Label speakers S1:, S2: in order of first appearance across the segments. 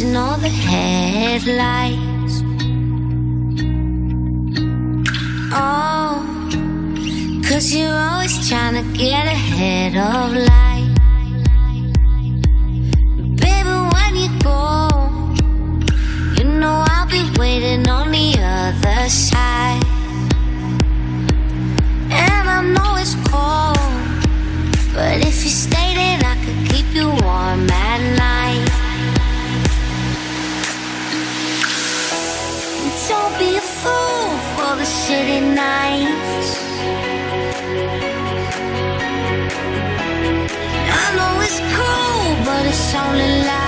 S1: chasing all the headlights. Oh, cause you're always trying to get ahead of life. Baby, when you go, you know I'll be waiting on the other side. And I know it's cold, but if you stay, then I could keep you warm at night. city nights I know it's cool, but it's only life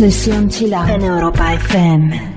S2: Sesión Chill Out en Europa FM.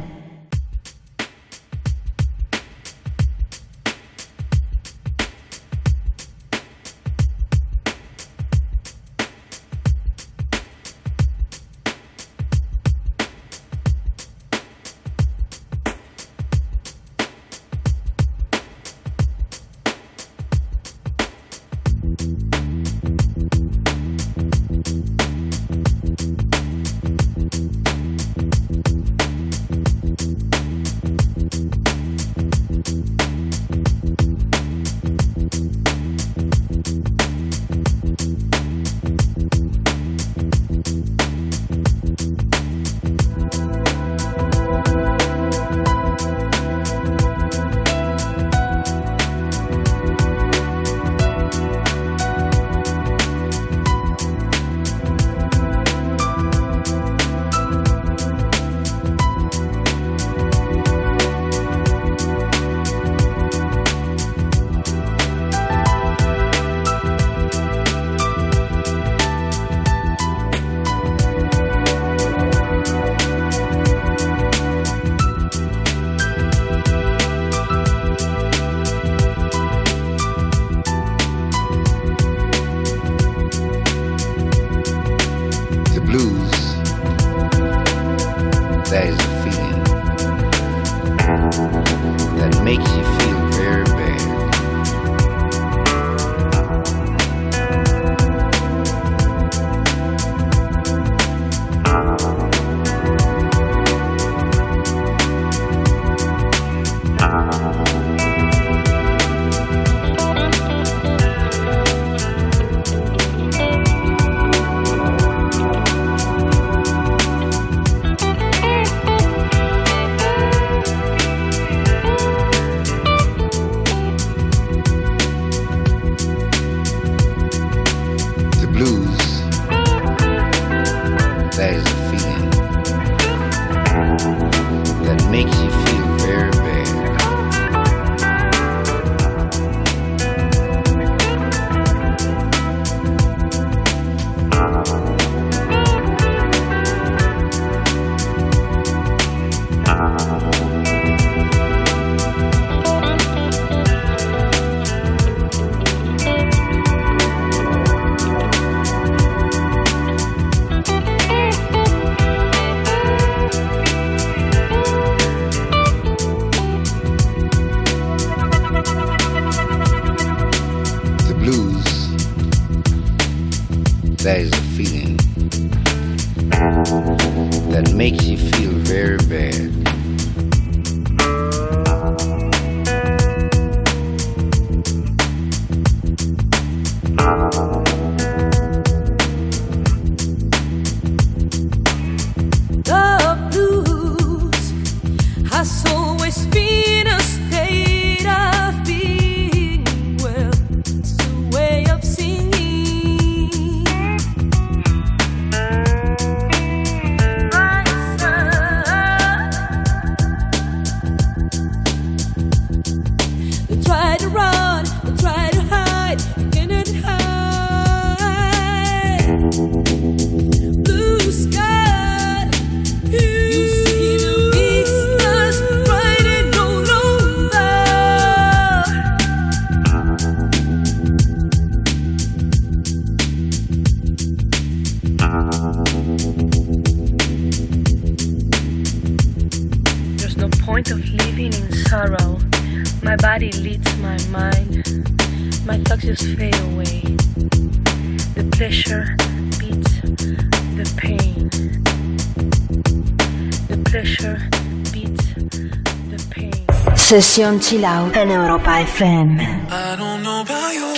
S2: Sesión Chill Out en Europa FM.
S3: I don't know about you,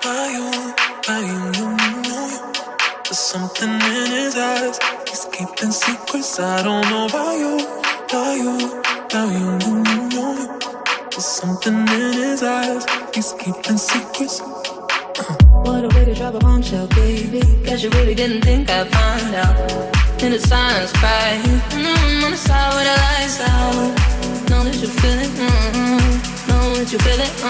S3: about you, about you, you, There's something in his eyes. He's keeping secrets. I don't know about you, about you, about you, you, There's something in his eyes. He's keeping secrets. Uh.
S4: What a way to drop a bombshell, baby. Guess you really didn't think I'd find out. In the silence, cry. Mm-hmm, on the side where the lights out. Know that you feel it you feel it?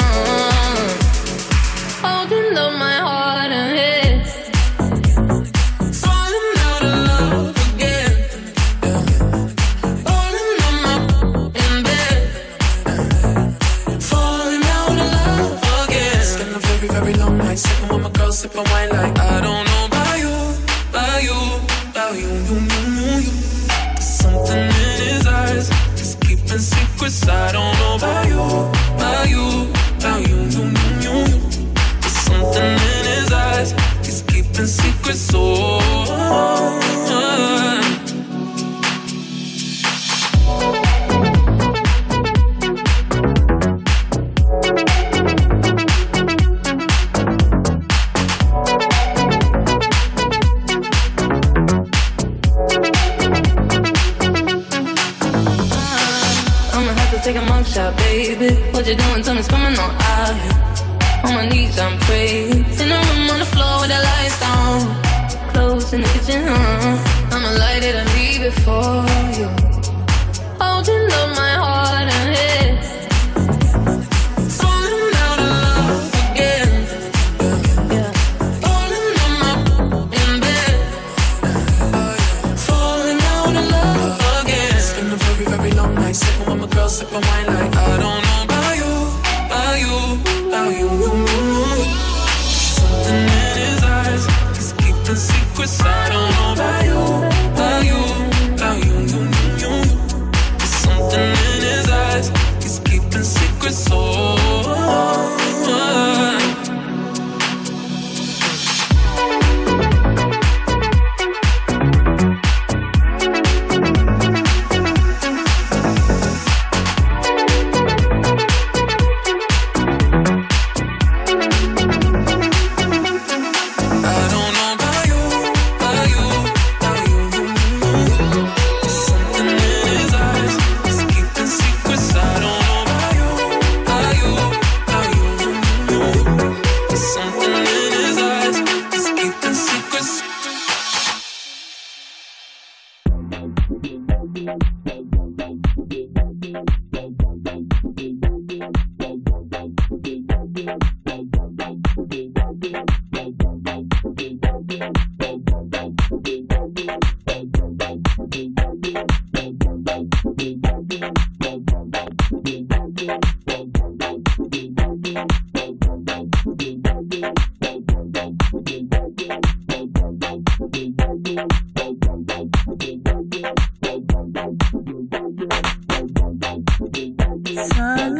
S2: Música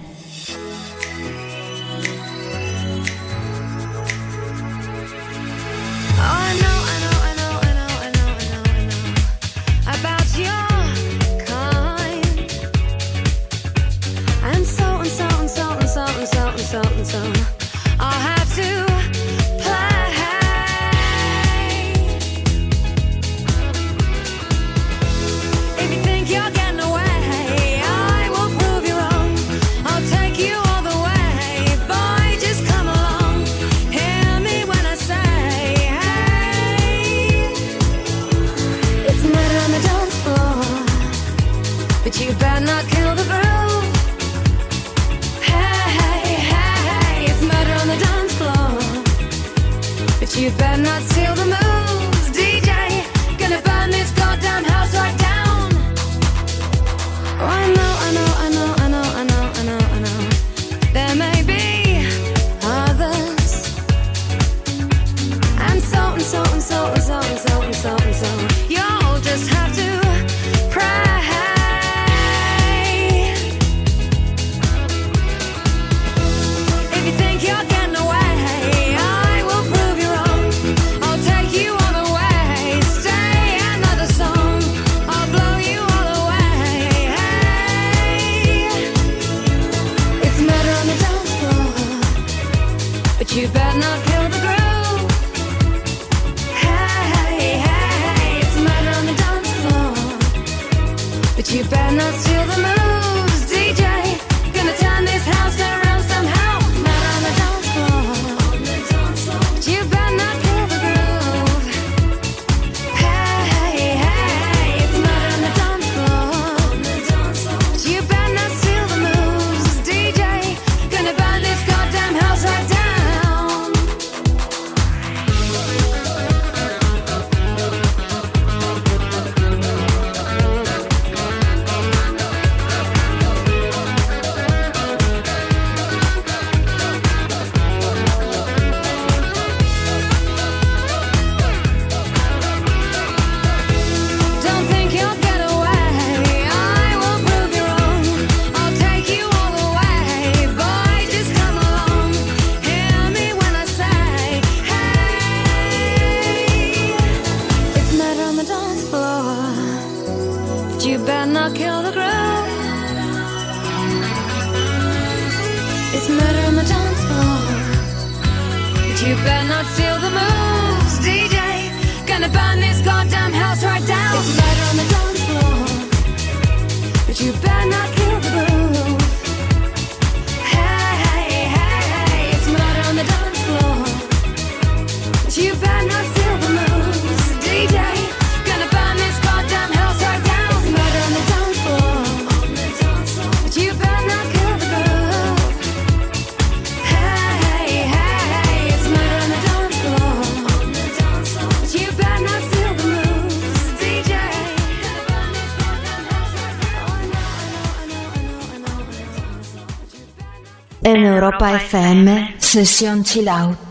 S2: Europa FM, Sesión Chill Out.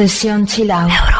S5: sesión chill out.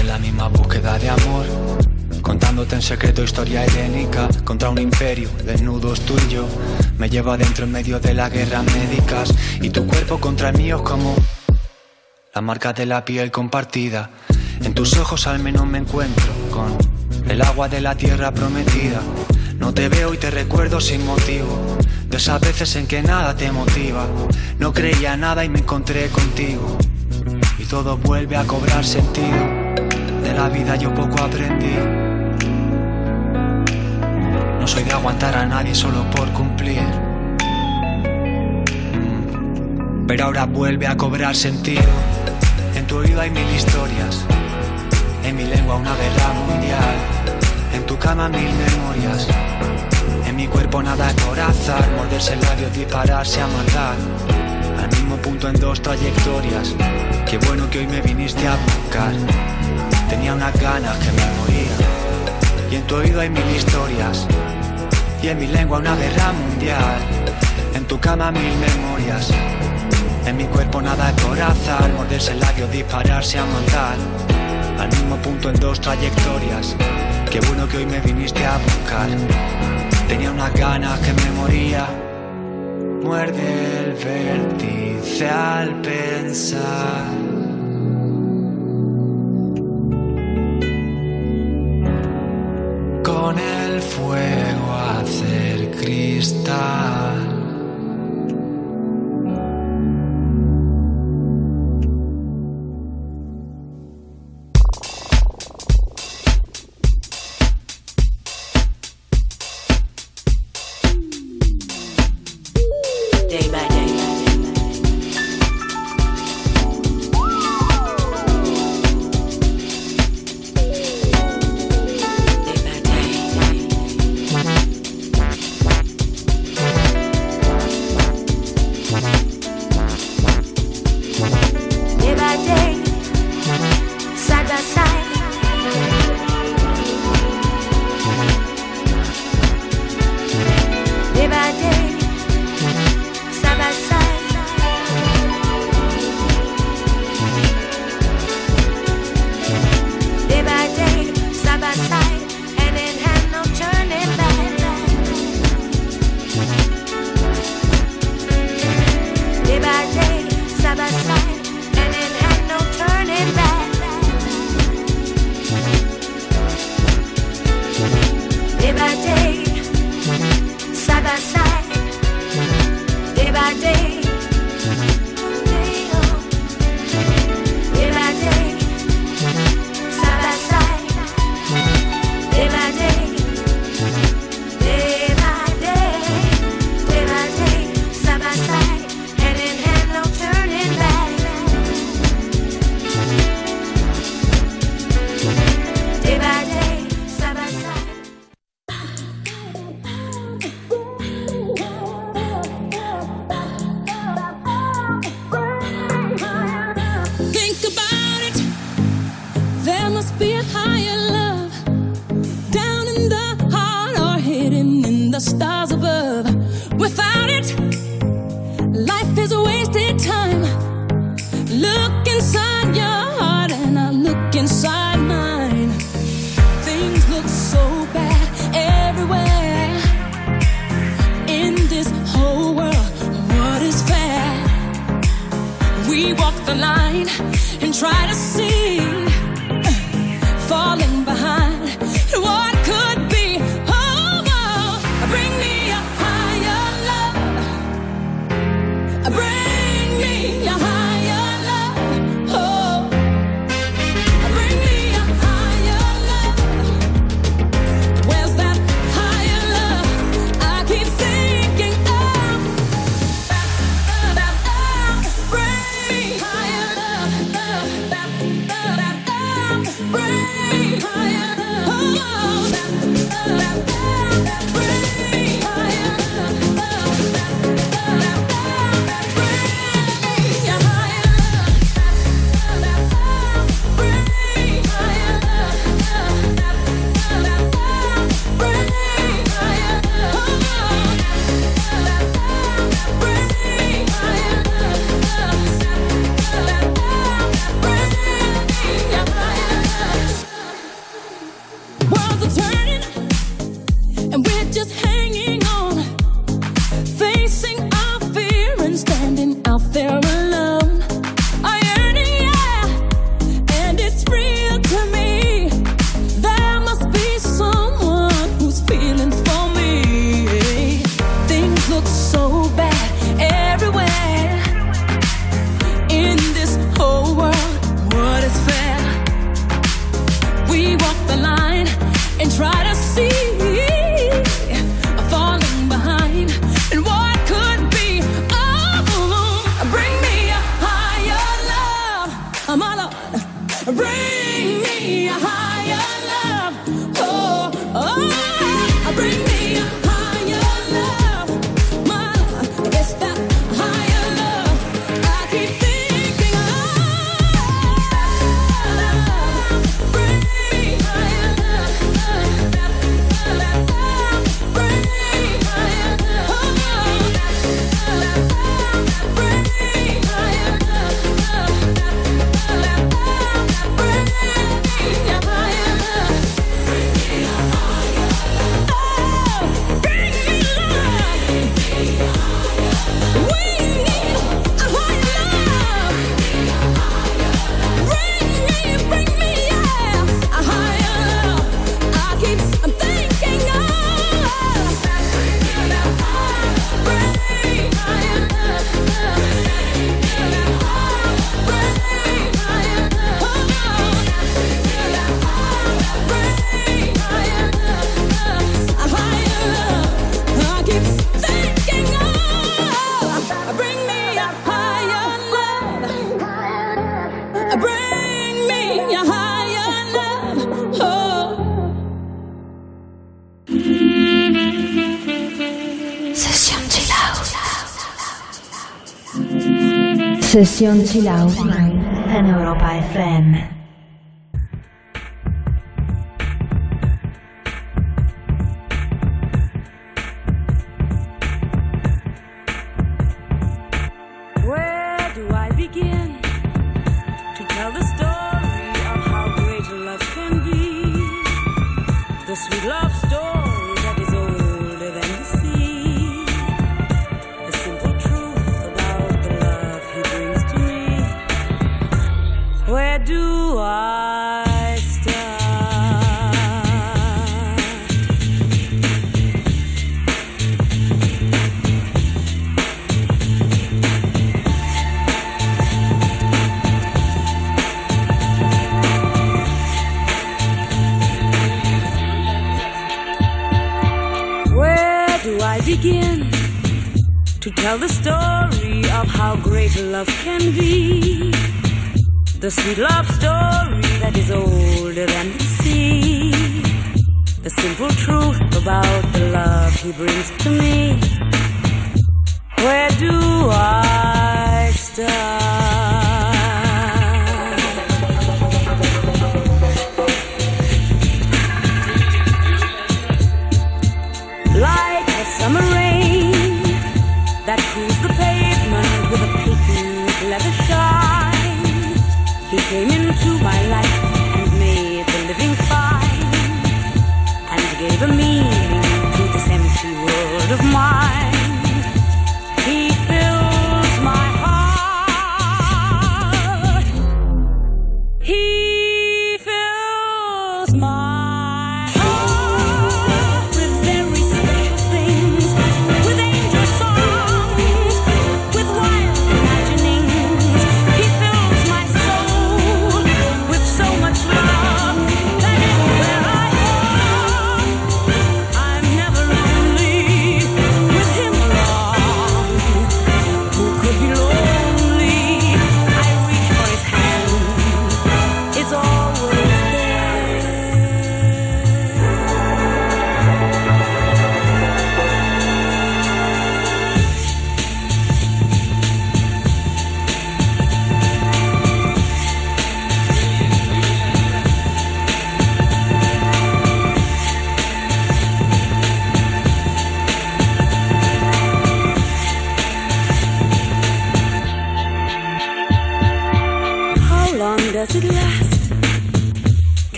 S6: En la misma búsqueda de amor, contándote en secreto historia helénica contra un imperio, desnudos tú y yo. Me lleva dentro en medio de las guerras médicas y tu cuerpo contra el mío es como la marca de la piel compartida. En tus ojos al menos me encuentro con el agua de la tierra prometida. No te veo y te recuerdo sin motivo. De esas veces en que nada te motiva. No creía nada y me encontré contigo. Y todo vuelve a cobrar sentido. De la vida yo poco aprendí. No soy de aguantar a nadie solo por cumplir. Pero ahora vuelve a cobrar sentido. En tu oído hay mil historias. En mi lengua una guerra mundial. En tu cama mil memorias. Mi cuerpo nada corazón, morderse el labio, dispararse a matar. Al mismo punto en dos trayectorias. Qué bueno que hoy me viniste a buscar. Tenía unas ganas que me moría. Y en tu oído hay mil historias. Y en mi lengua una guerra mundial. En tu cama mil memorias. En mi cuerpo nada corazón, morderse el labio, dispararse a matar. Al mismo punto en dos trayectorias. Qué bueno que hoy me viniste a buscar. Tenía unas ganas que me moría. Muerde el vértice al pensar. Con el fuego hacer cristal.
S2: Sesión Chill Out en Europa FM.
S7: the story of how great love can be. The sweet love story that is older than the sea. The simple truth about the love he brings to me.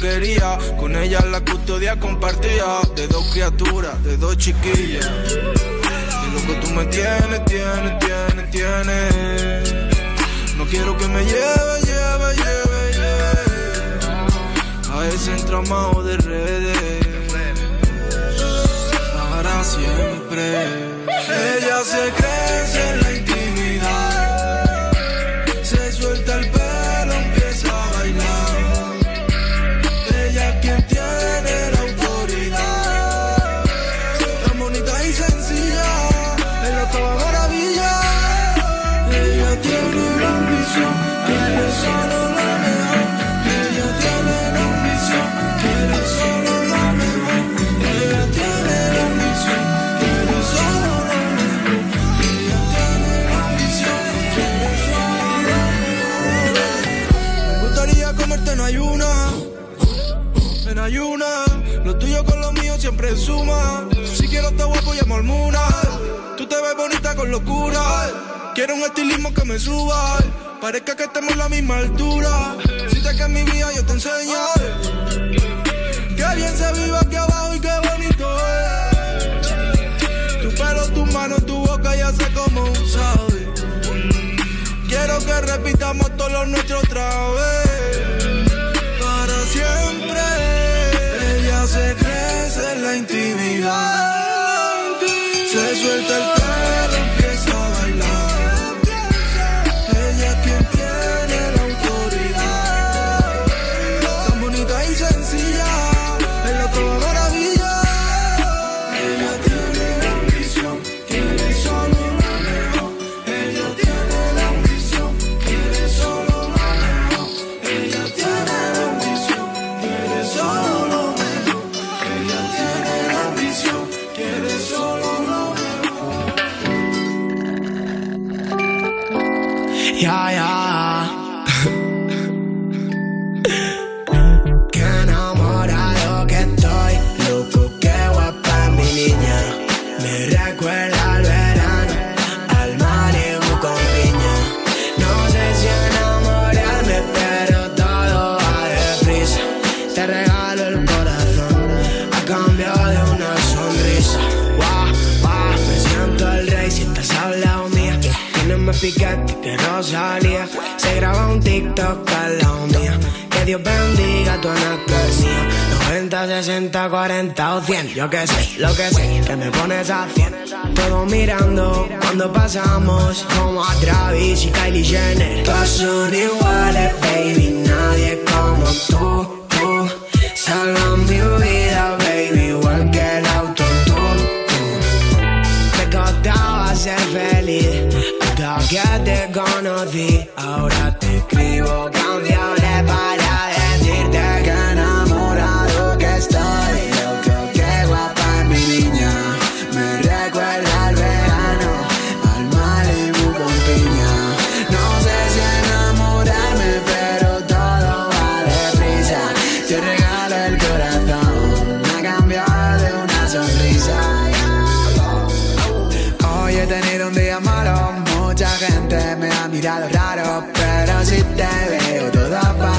S7: Goodie.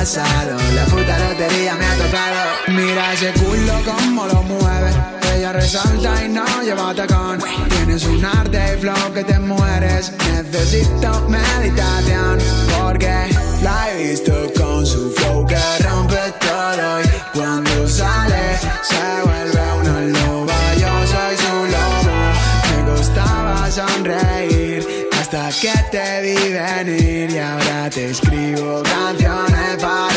S7: pasado. La puta lotería me ha tocado. Mira ese culo como lo mueve. Ella resalta y no lleva tacón. Tienes un arte y flow que te mueres. Necesito meditación. Porque la he visto con su flow que rompe todo. Y cuando sale, se vuelve una loba. Yo soy su lobo. Me
S8: gustaba sonreír hasta que te vi venir
S9: y ahora te
S8: escribo canciones para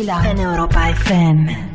S1: Chill Out en Europa FM.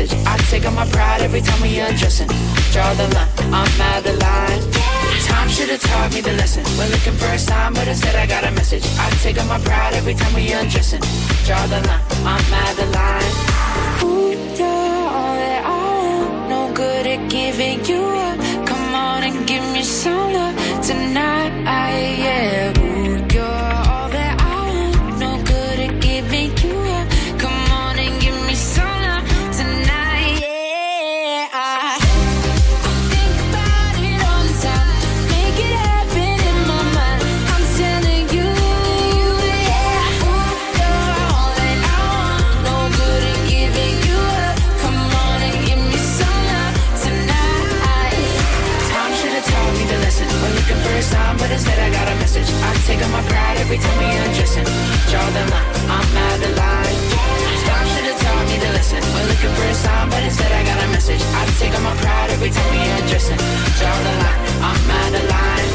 S10: Message. I take on my pride every time we undressing. Draw the line, I'm mad the line. Time should have taught me the lesson. We're looking for a sign, but instead I got a message. I take on my pride every time we undressing. Draw the line, I'm mad the line.
S11: Ooh, you're all that I am. No good at giving you up. Come on and give me some love tonight. Yeah. Ooh, you're
S10: I take on my pride every time we undressing. Draw the line, I'm mad the line. Time should have taught me the lesson. We're looking for a sign, but instead I got a message. I take on my pride every time we undressing. Draw the line, I'm mad the line.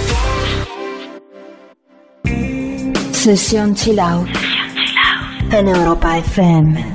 S2: Sesión Chill Out en Europa FM.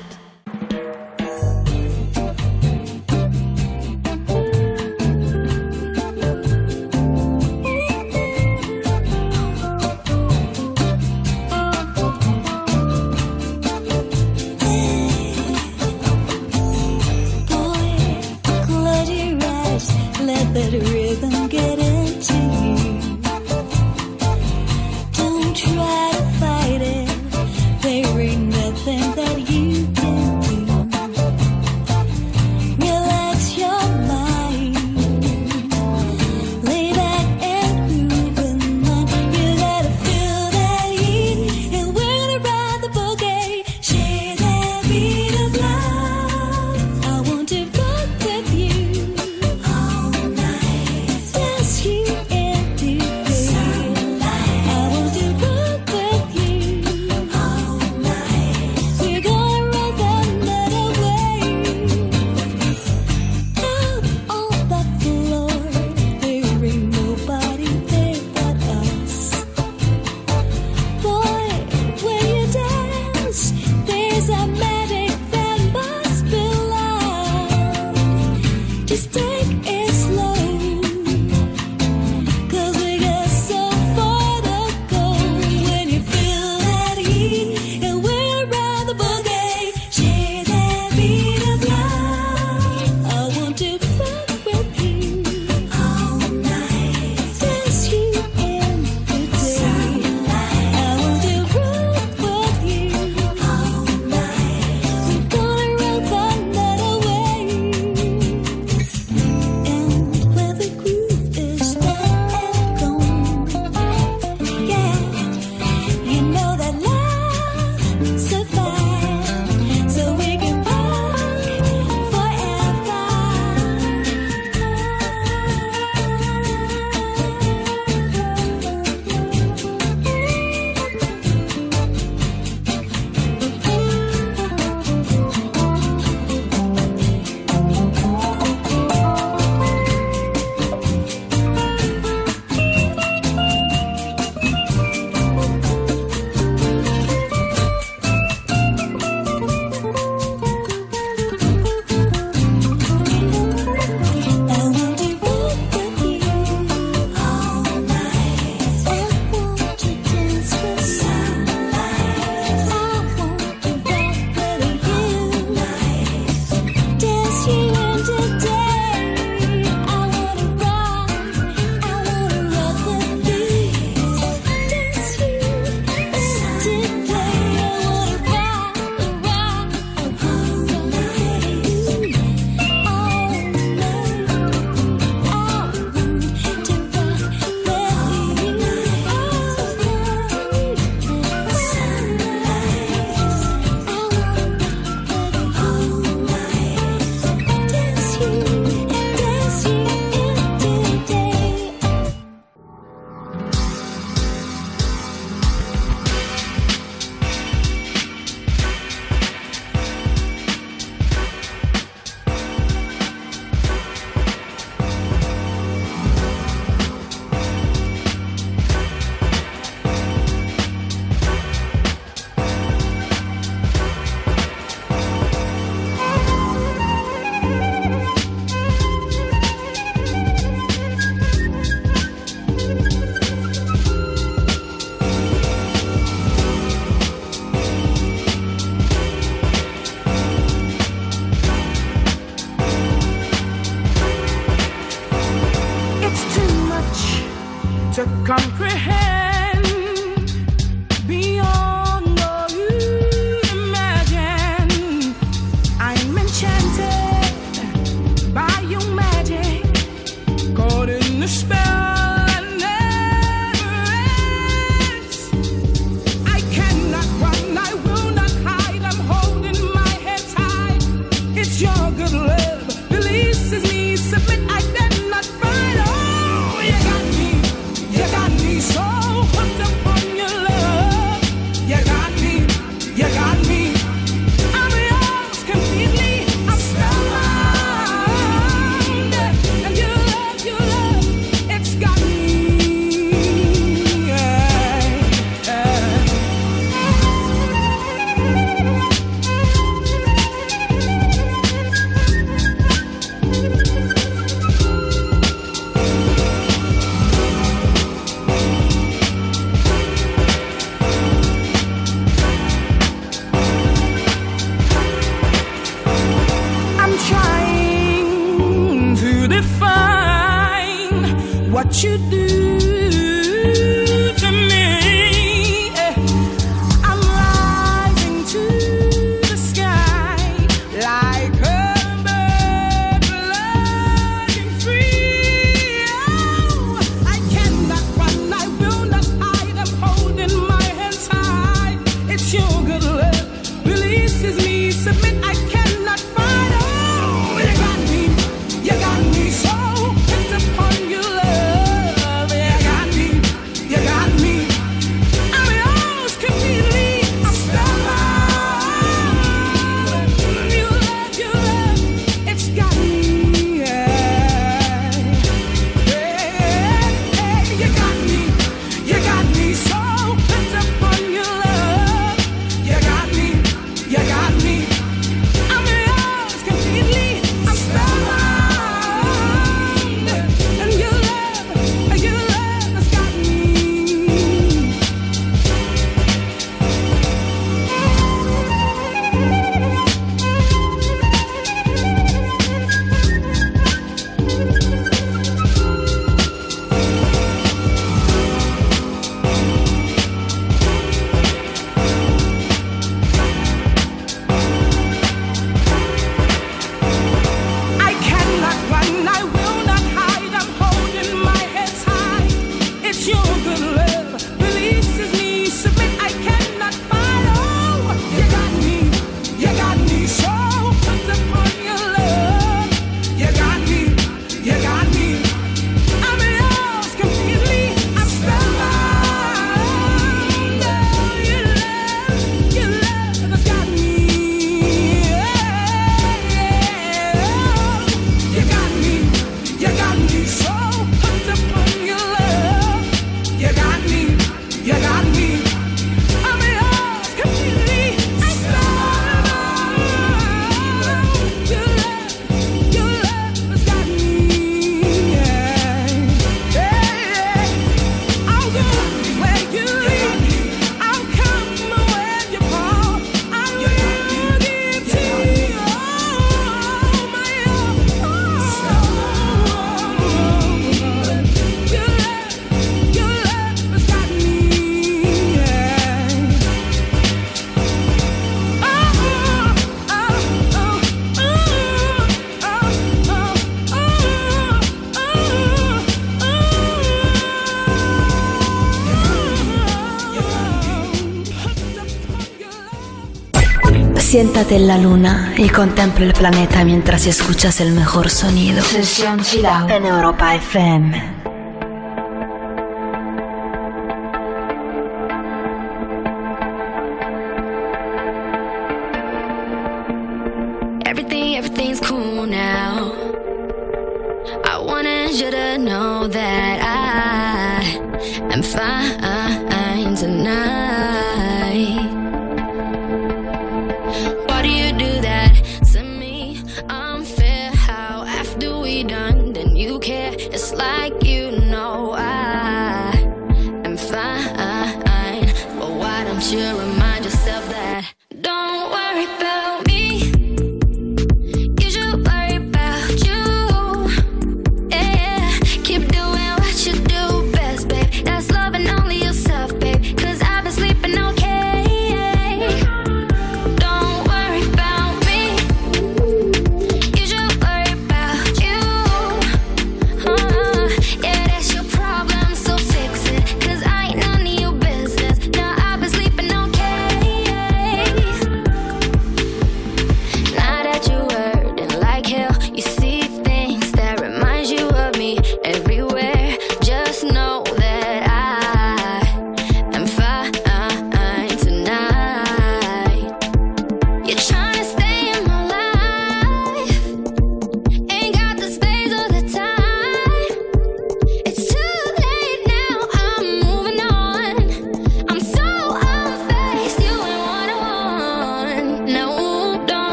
S1: Siéntate en la luna y contempla el planeta mientras escuchas el mejor sonido. Sesión Chilao en Europa FM.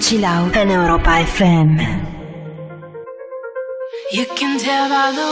S2: Chill Out Europa FM.
S12: You can tell by the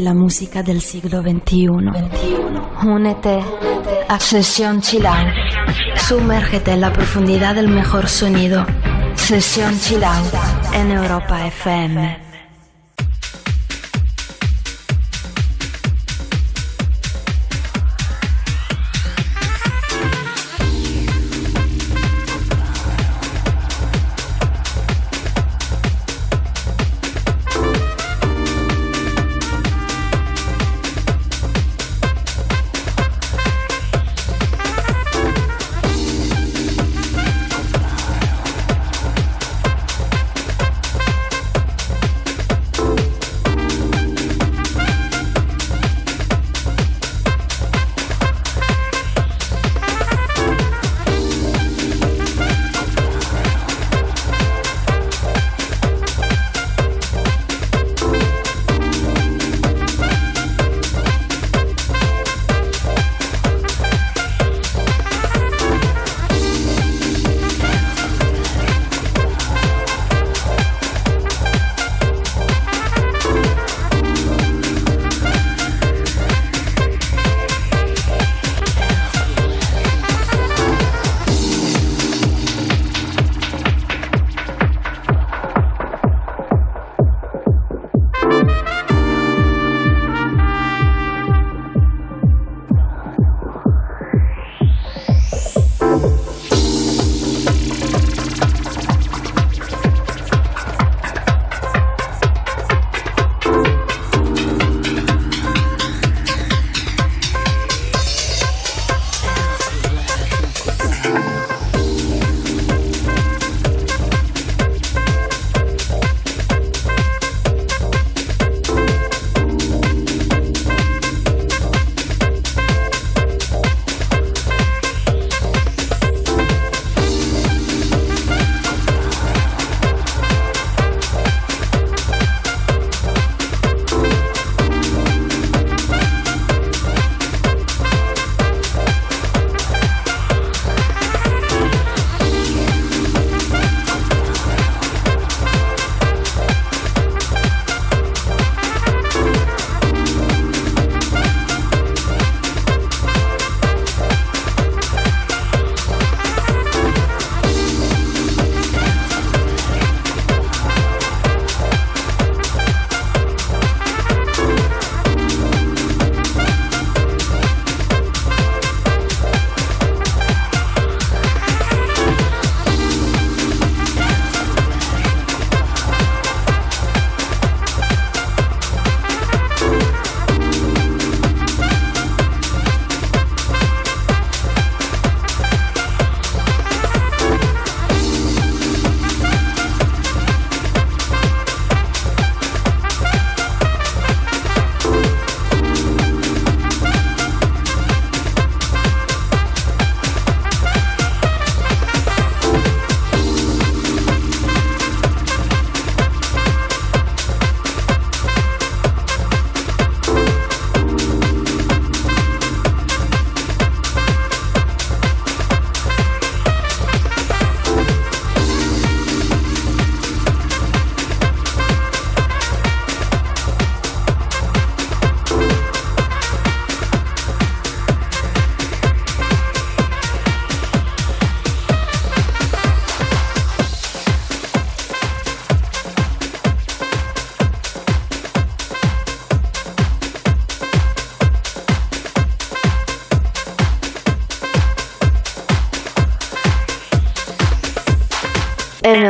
S2: La música del siglo XXI. Únete a Sesión Chilang. Sumérgete en la profundidad del mejor sonido. Sesión Chilang en Europa FM.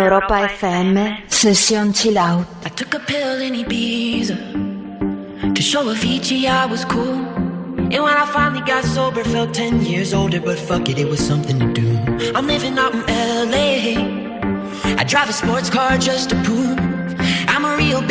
S2: Europa FM, Sesión Chill Out.
S10: I took a pill in Ibiza to show Avicii I was cool. And when I finally got sober, felt 10 years older, but fuck it, it was something to do. I'm living out in LA. I drive a sports car just to prove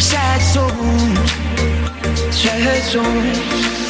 S10: 下错，却错。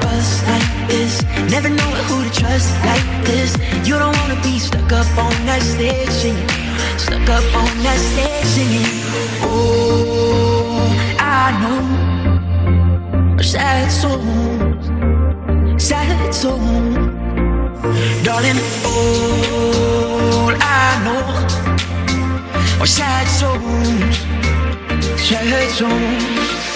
S10: bus like this, never know who to trust like this. You don't wanna be stuck up on that stage singing, stuck up on that stage singing. Oh, I know sad souls, sad souls, darling. All I know are sad souls, sad souls.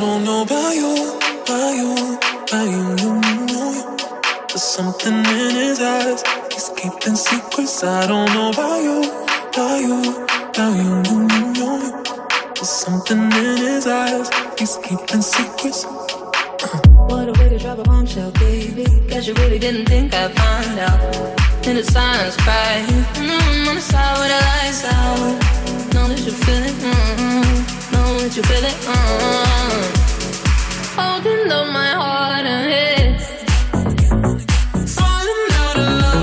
S3: Don't know about you, about you, about you, you, you, you. There's something in his eyes. He's keeping secrets. I don't know about you, about you, about you, you, you, you. There's something in his eyes. He's keeping secrets.
S4: What a way to drop a bombshell, baby. Guess you really didn't think I'd find out. In the silence, cry. Mm, on the side with the lights out. Know that you feel it. Mm, know that you feel it. Mm. Holding up my heart and head. Falling out of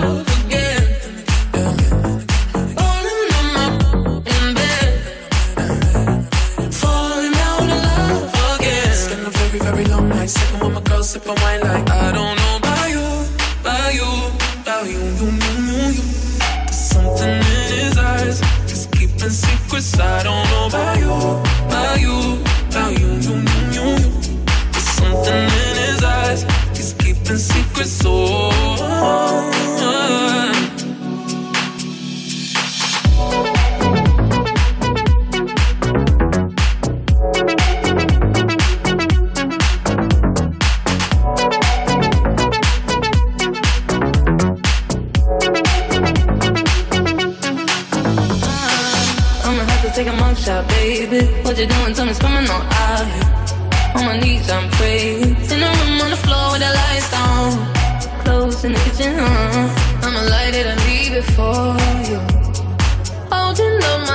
S3: keeping secrets. I don't know about you, about you, about you, you, you, you, you. There's something in his eyes, he's keeping secrets. Oh.
S4: Baby. What you doing? Tell me, it's on out. On my knees, I'm praying. In the room on the floor with the lights down. Clothes in the kitchen, uh. I'ma light it and leave it for you. Holding up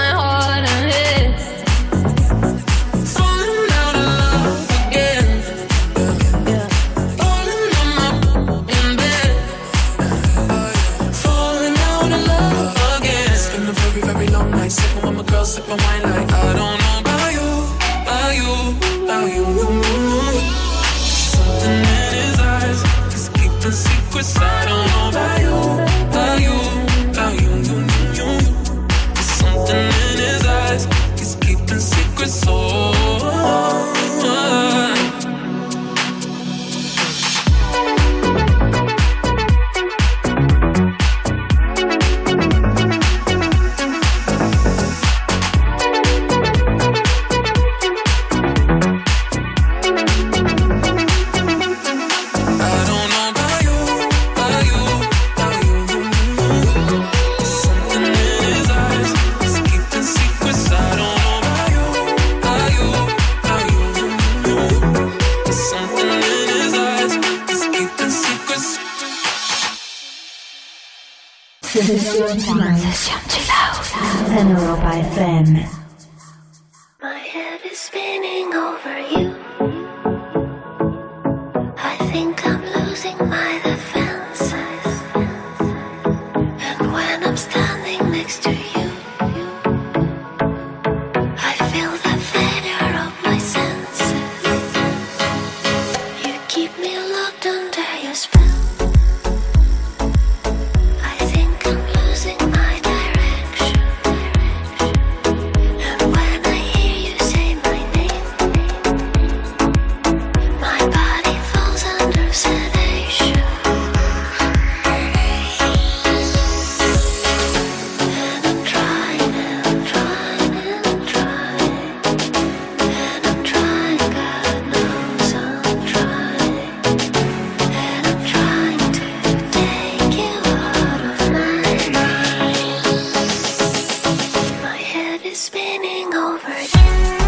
S4: head
S13: is spinning over Spinning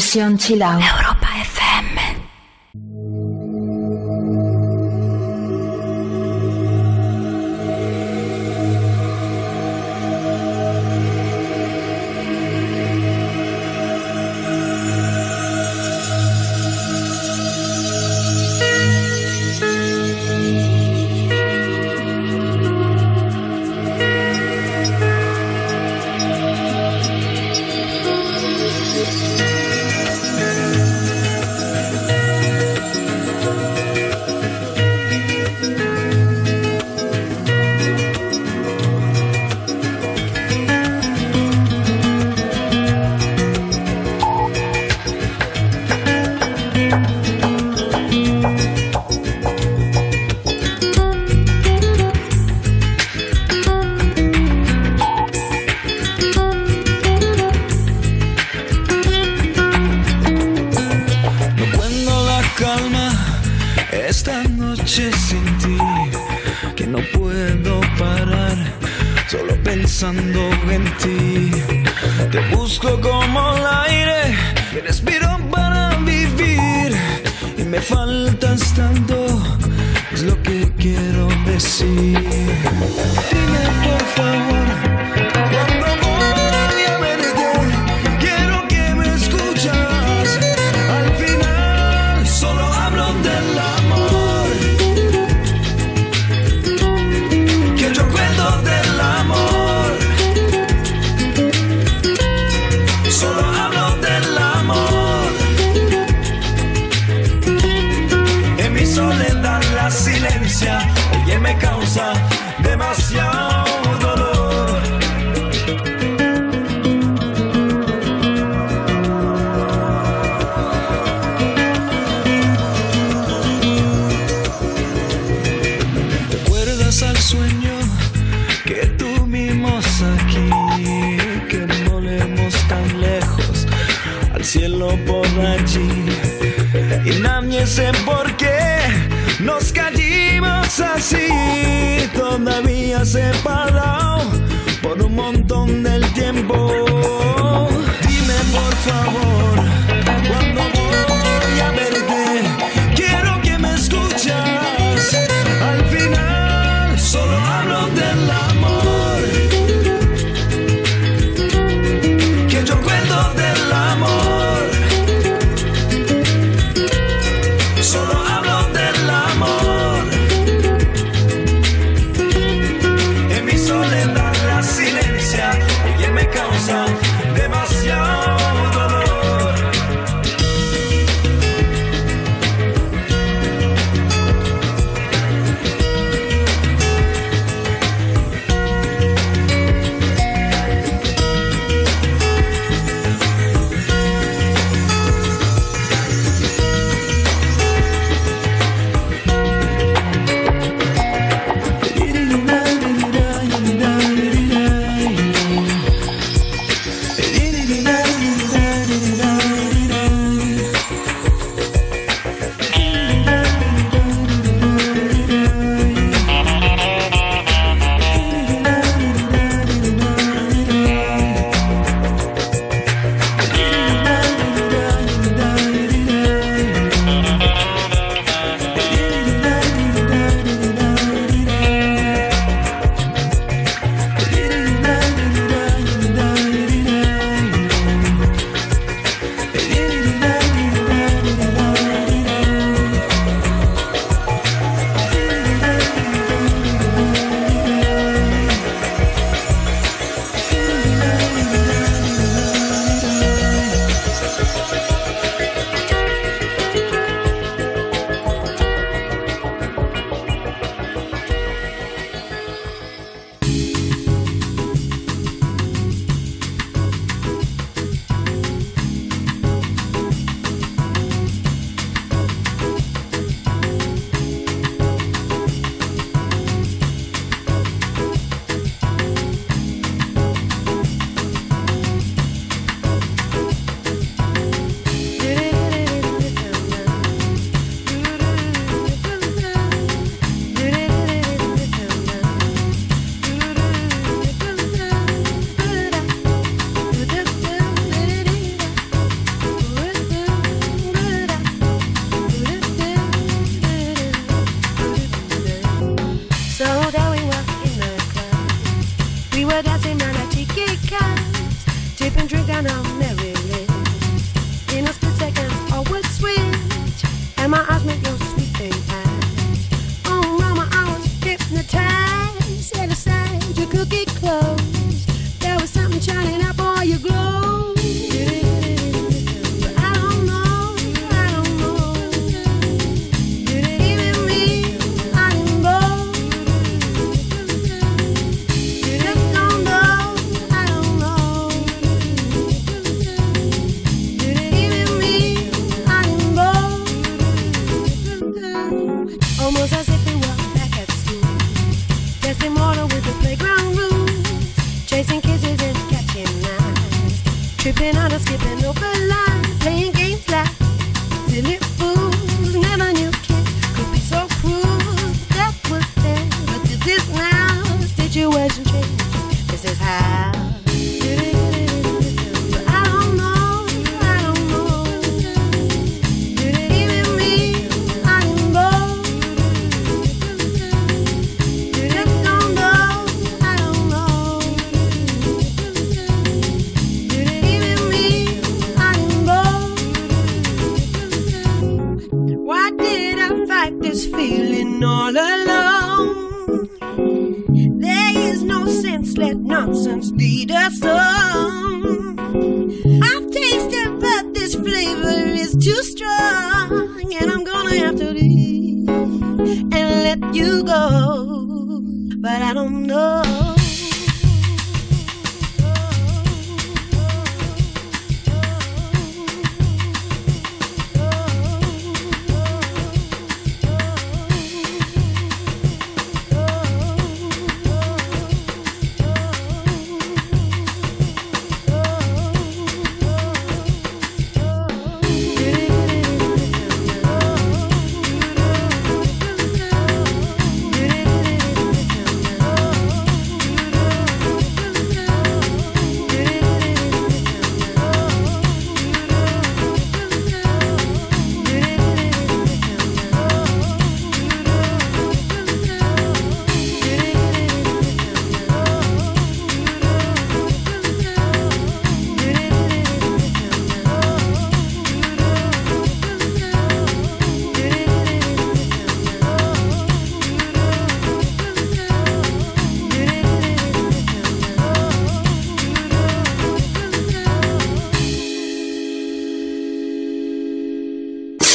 S2: Sesión
S14: Chilau.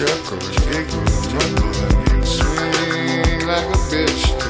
S15: chuckle and
S16: giggle swing like a bitch.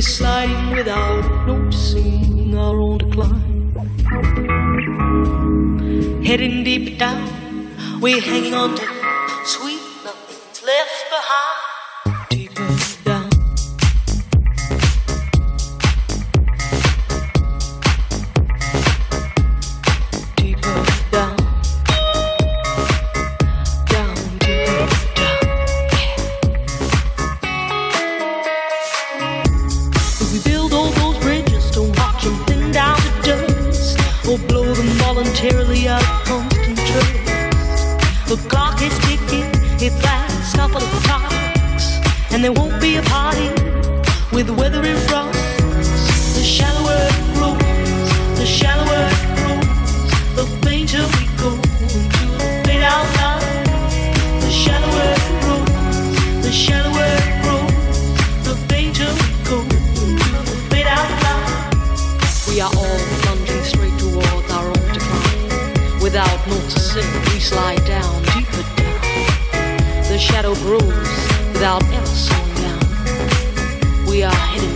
S17: we sliding without noticing our own decline. Heading deep down, we're hanging on to or blow them voluntarily out of constant choice. The clock is ticking, it lasts couple of clocks, and there won't be a party with weather and. The shallower it grows, the shallower slip, we slide down, deeper down. The shadow grows without ever slowing down. We are
S2: headed.